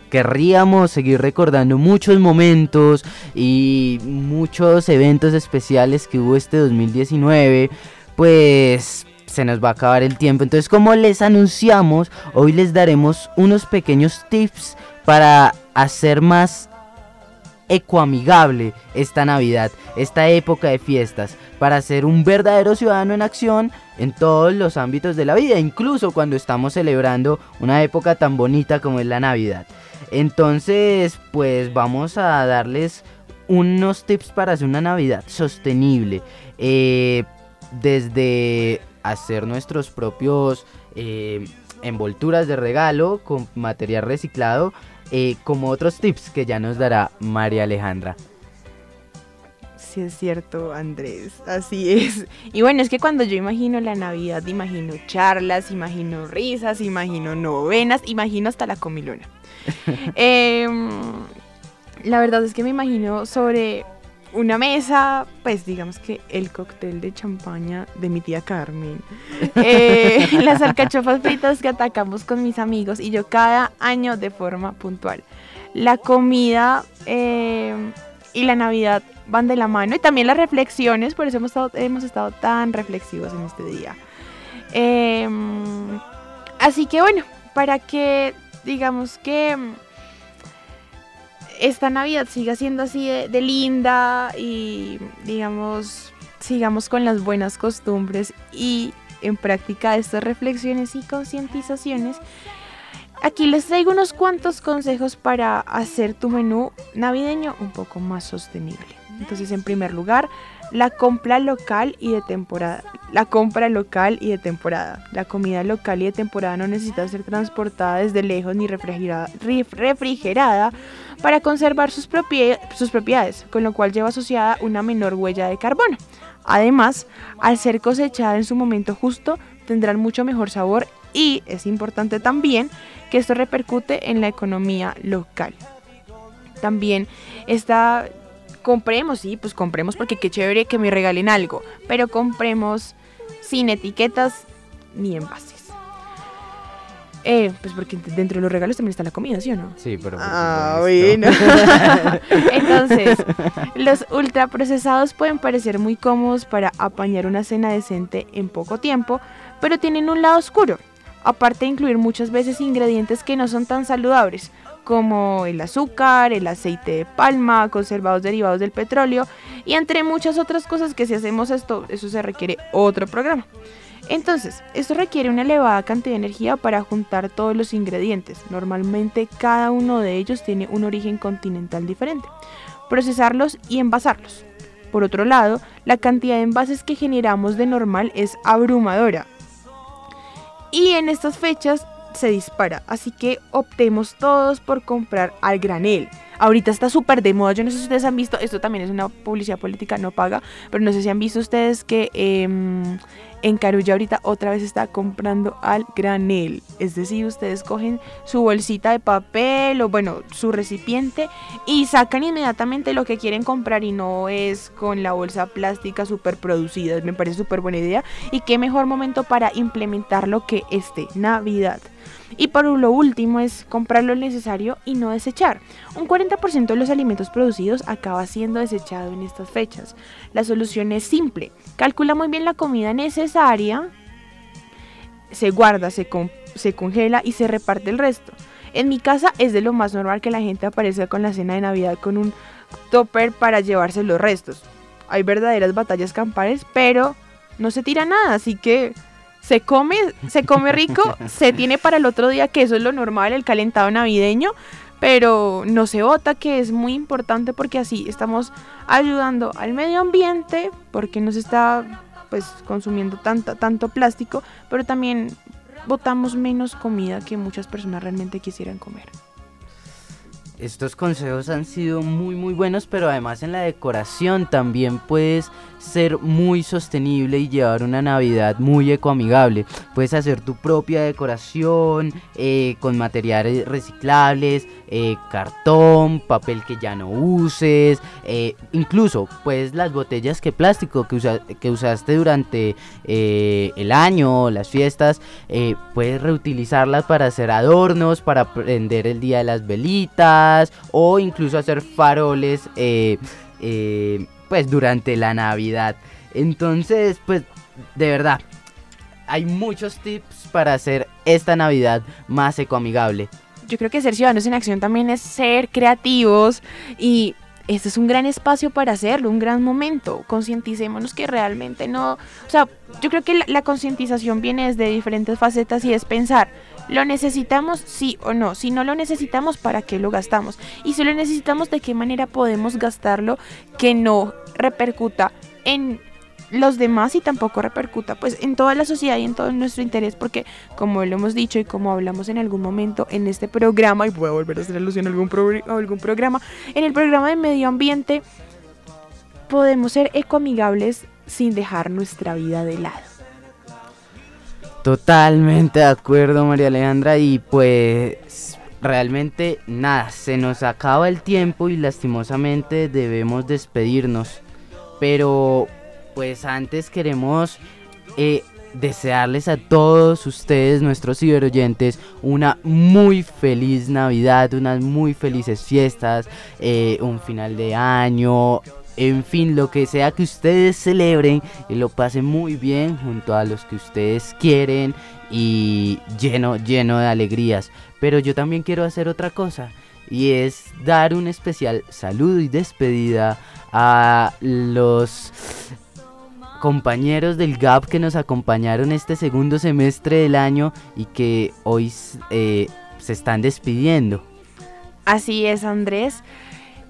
Speaker 2: querríamos seguir recordando muchos momentos y muchos eventos especiales que hubo este 2019, pues se nos va a acabar el tiempo. Entonces, como les anunciamos, hoy les daremos unos pequeños tips para hacer más ecoamigable esta Navidad, esta época de fiestas, para ser un verdadero ciudadano en acción en todos los ámbitos de la vida, incluso cuando estamos celebrando una época tan bonita como es la Navidad. Entonces, pues vamos a darles unos tips para hacer una Navidad sostenible. Eh, desde hacer nuestros propios eh, envolturas de regalo con material reciclado, eh, como otros tips que ya nos dará María Alejandra.
Speaker 3: Sí, es cierto, Andrés, así es. Y bueno, es que cuando yo imagino la Navidad, imagino charlas, imagino risas, imagino novenas, imagino hasta la comilona. Em, la verdad es que me imagino sobre una mesa, pues digamos que el cóctel de champaña de mi tía Carmen, eh, las alcachofas fritas que atacamos con mis amigos y yo cada año de forma puntual. La comida eh, y la Navidad van de la mano y también las reflexiones, por eso hemos estado, hemos estado tan reflexivos en este día. Em, así que bueno, para que digamos que esta Navidad siga siendo así de, linda y digamos sigamos con las buenas costumbres y en práctica estas reflexiones y concientizaciones. Aquí les traigo unos cuantos consejos para hacer tu menú navideño un poco más sostenible. Entonces, en primer lugar, la compra local y de temporada. La compra local y de temporada. La comida local y de temporada no necesita ser transportada desde lejos ni refrigerada, para conservar sus, sus propiedades, con lo cual lleva asociada una menor huella de carbono. Además, al ser cosechada en su momento justo, tendrán mucho mejor sabor y es importante también que esto repercute en la economía local. También está compremos, sí, pues compremos porque qué chévere que me regalen algo, pero compremos sin etiquetas ni envases. Eh, pues porque dentro de los regalos también está la comida, ¿sí o no?
Speaker 2: Sí, pero...
Speaker 3: Ah, bueno. Entonces, los ultraprocesados pueden parecer muy cómodos para apañar una cena decente en poco tiempo, pero tienen un lado oscuro. Aparte de incluir muchas veces ingredientes que no son tan saludables, como el azúcar, el aceite de palma, conservados derivados del petróleo y entre muchas otras cosas que si hacemos esto, eso se requiere otro programa. Entonces, esto requiere una elevada cantidad de energía para juntar todos los ingredientes. Normalmente cada uno de ellos tiene un origen continental diferente. Procesarlos y envasarlos. Por otro lado, la cantidad de envases que generamos de normal es abrumadora. Y en estas fechas se dispara. Así que optemos todos por comprar al granel. Ahorita está súper de moda. Yo no sé si ustedes han visto, esto también es una publicidad política no paga, pero no sé si han visto ustedes que em, en Carulla ahorita otra vez está comprando al granel. Es decir, ustedes cogen su bolsita de papel o bueno, su recipiente y sacan inmediatamente lo que quieren comprar y no es con la bolsa plástica súper producida. Me parece súper buena idea y qué mejor momento para implementarlo que este, Navidad. Y por lo último es comprar lo necesario y no desechar. Un 40% de los alimentos producidos acaba siendo desechado en estas fechas. La solución es simple. Calcula muy bien la comida necesaria, se guarda, se, se congela y se reparte el resto. En mi casa es de lo más normal que la gente aparezca con la cena de Navidad con un topper para llevarse los restos. Hay verdaderas batallas campales, pero no se tira nada, así que se come, se come rico, se tiene para el otro día, que eso es lo normal, el calentado navideño, pero no se bota, que es muy importante porque así estamos ayudando al medio ambiente, porque nos está pues consumiendo tanto, tanto plástico, pero también botamos menos comida que muchas personas realmente quisieran comer.
Speaker 2: Estos consejos han sido muy muy buenos, pero además en la decoración también puedes ser muy sostenible y llevar una Navidad muy ecoamigable. Puedes hacer tu propia decoración eh, con materiales reciclables, eh, cartón, papel que ya no uses, eh, incluso pues las botellas que plástico que, que usaste durante el año, las fiestas, puedes reutilizarlas para hacer adornos, para prender el día de las velitas o incluso hacer faroles pues durante la Navidad. Entonces, pues de verdad, hay muchos tips para hacer esta Navidad más ecoamigable.
Speaker 3: Yo creo que ser ciudadanos en acción también es ser creativos y este es un gran espacio para hacerlo, un gran momento. Concienticémonos que realmente no, o sea, yo creo que la, la concientización viene desde diferentes facetas y es pensar, ¿Lo necesitamos sí o no? Si no lo necesitamos, ¿para qué lo gastamos? Y si lo necesitamos, ¿de qué manera podemos gastarlo que no repercuta en los demás y tampoco repercuta pues en toda la sociedad y en todo nuestro interés porque como lo hemos dicho y como hablamos en algún momento en este programa y voy a volver a hacer alusión a algún, a algún programa en el programa de medio ambiente podemos ser ecoamigables sin dejar nuestra vida de lado
Speaker 2: Totalmente de acuerdo, María Alejandra. Y pues realmente nada, se nos acaba el tiempo y lastimosamente debemos despedirnos. Pero pues antes queremos eh, desearles a todos ustedes, nuestros ciberoyentes, una muy feliz Navidad, unas muy felices fiestas, eh, un final de año, en fin, lo que sea que ustedes celebren y lo pasen muy bien junto a los que ustedes quieren y lleno, lleno de alegrías. Pero yo también quiero hacer otra cosa y es dar un especial saludo y despedida a los compañeros del GAP que nos acompañaron este segundo semestre del año y que hoy eh, se están despidiendo.
Speaker 3: Así es, Andrés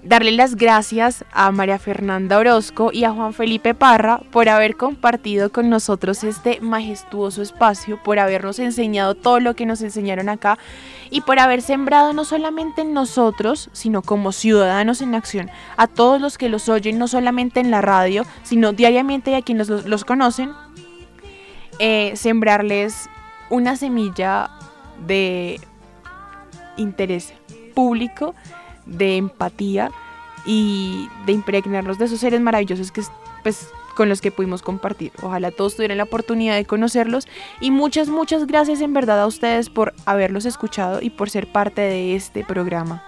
Speaker 3: darle las gracias a María Fernanda Orozco y a Juan Felipe Parra por haber compartido con nosotros este majestuoso espacio, por habernos enseñado todo lo que nos enseñaron acá y por haber sembrado no solamente en nosotros, sino como ciudadanos en acción, a todos los que los oyen, no solamente en la radio, sino diariamente y a quienes los, conocen, eh, sembrarles una semilla de interés público de empatía y de impregnarnos de esos seres maravillosos que pues con los que pudimos compartir. Ojalá todos tuvieran la oportunidad de conocerlos y muchas, muchas gracias en verdad a ustedes por haberlos escuchado y por ser parte de este programa.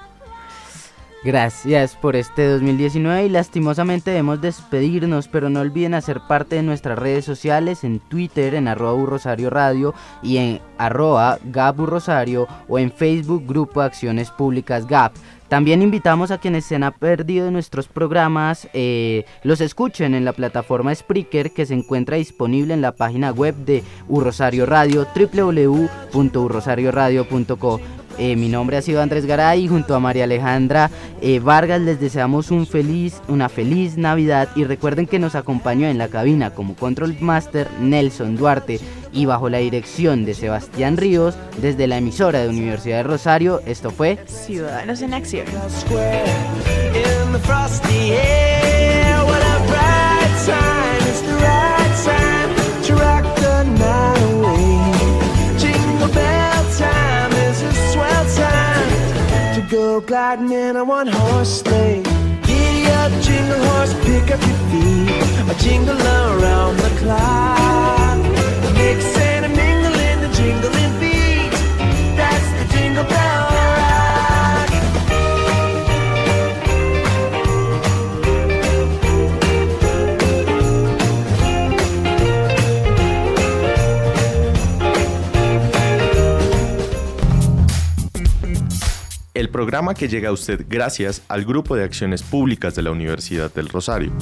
Speaker 2: Gracias por este 2019 y lastimosamente debemos despedirnos, pero no olviden hacer parte de nuestras redes sociales en Twitter en arroba Rosario Radio y en arroba Gabu Rosario o en Facebook Grupo Acciones Públicas GAP. También invitamos a quienes se han perdido nuestros programas, eh, los escuchen en la plataforma Spreaker que se encuentra disponible en la página web de Urrosario Radio. Eh, mi nombre ha sido Andrés Garay y junto a María Alejandra eh, Vargas les deseamos un feliz, una feliz Navidad y recuerden que nos acompañó en la cabina como Control Master Nelson Duarte y bajo la dirección de Sebastián Ríos desde la emisora de Universidad de Rosario, esto fue
Speaker 3: Ciudadanos en Acción.
Speaker 16: Go gliding in a one horse sleigh. Giddy up, jingle horse, pick up your feet. A jingle around the clock. Mix and a mingle in the jingling beat. That's the jingle bell
Speaker 21: el programa que llega a usted gracias al Grupo de Acciones Públicas de la Universidad del Rosario.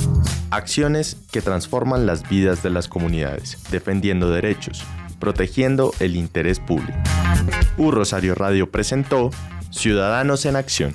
Speaker 21: Acciones que transforman las vidas de las comunidades, defendiendo derechos, protegiendo el interés público. U Rosario Radio presentó Ciudadanos en Acción.